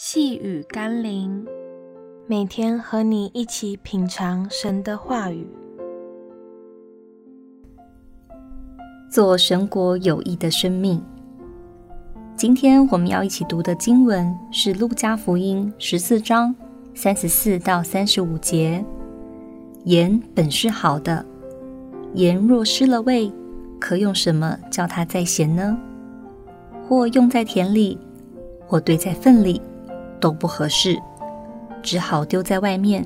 细雨甘霖，每天和你一起品尝神的话语，做神国有益的生命。今天我们要一起读的经文是《路加福音》十四章三十四到三十五节。盐本是好的，盐若失了味，可用什么叫它再咸呢？或用在田里，或堆在粪里。都不合适，只好丢在外面。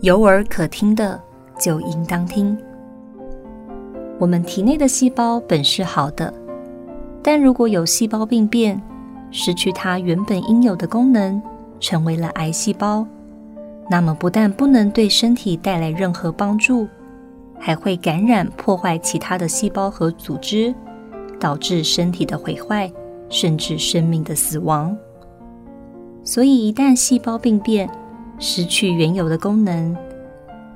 有耳可听的，就应当听。我们体内的细胞本是好的，但如果有细胞病变，失去它原本应有的功能，成为了癌细胞，那么不但不能对身体带来任何帮助，还会感染破坏其他的细胞和组织，导致身体的毁坏，甚至生命的死亡。所以，一旦细胞病变，失去原有的功能，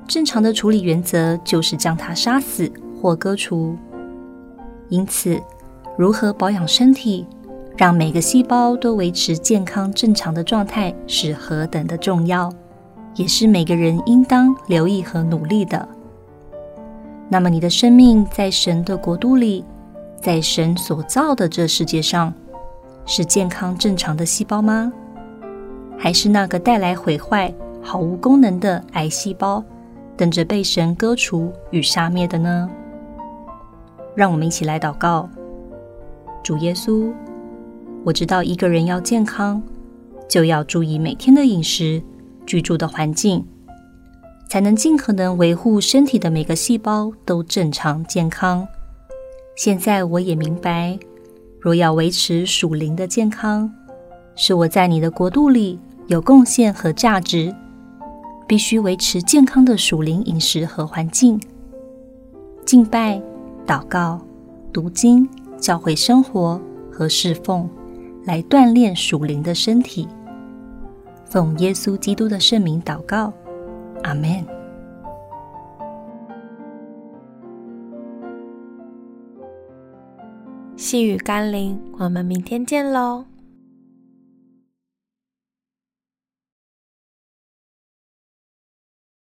正常的处理原则就是将它杀死或割除。因此，如何保养身体，让每个细胞都维持健康正常的状态，是何等的重要，也是每个人应当留意和努力的。那么，你的生命在神的国度里，在神所造的这世界上，是健康正常的细胞吗？还是那个带来毁坏、毫无功能的癌细胞，等着被神割除与杀灭的呢？让我们一起来祷告。主耶稣，我知道一个人要健康，就要注意每天的饮食、居住的环境，才能尽可能维护身体的每个细胞都正常健康。现在我也明白，若要维持属灵的健康，是我在你的国度里有贡献和价值，必须维持健康的属灵饮食和环境，敬拜、祷告、读经、教会生活和侍奉，来锻炼属灵的身体。奉耶稣基督的圣名祷告，阿门。细雨甘霖，我们明天见喽。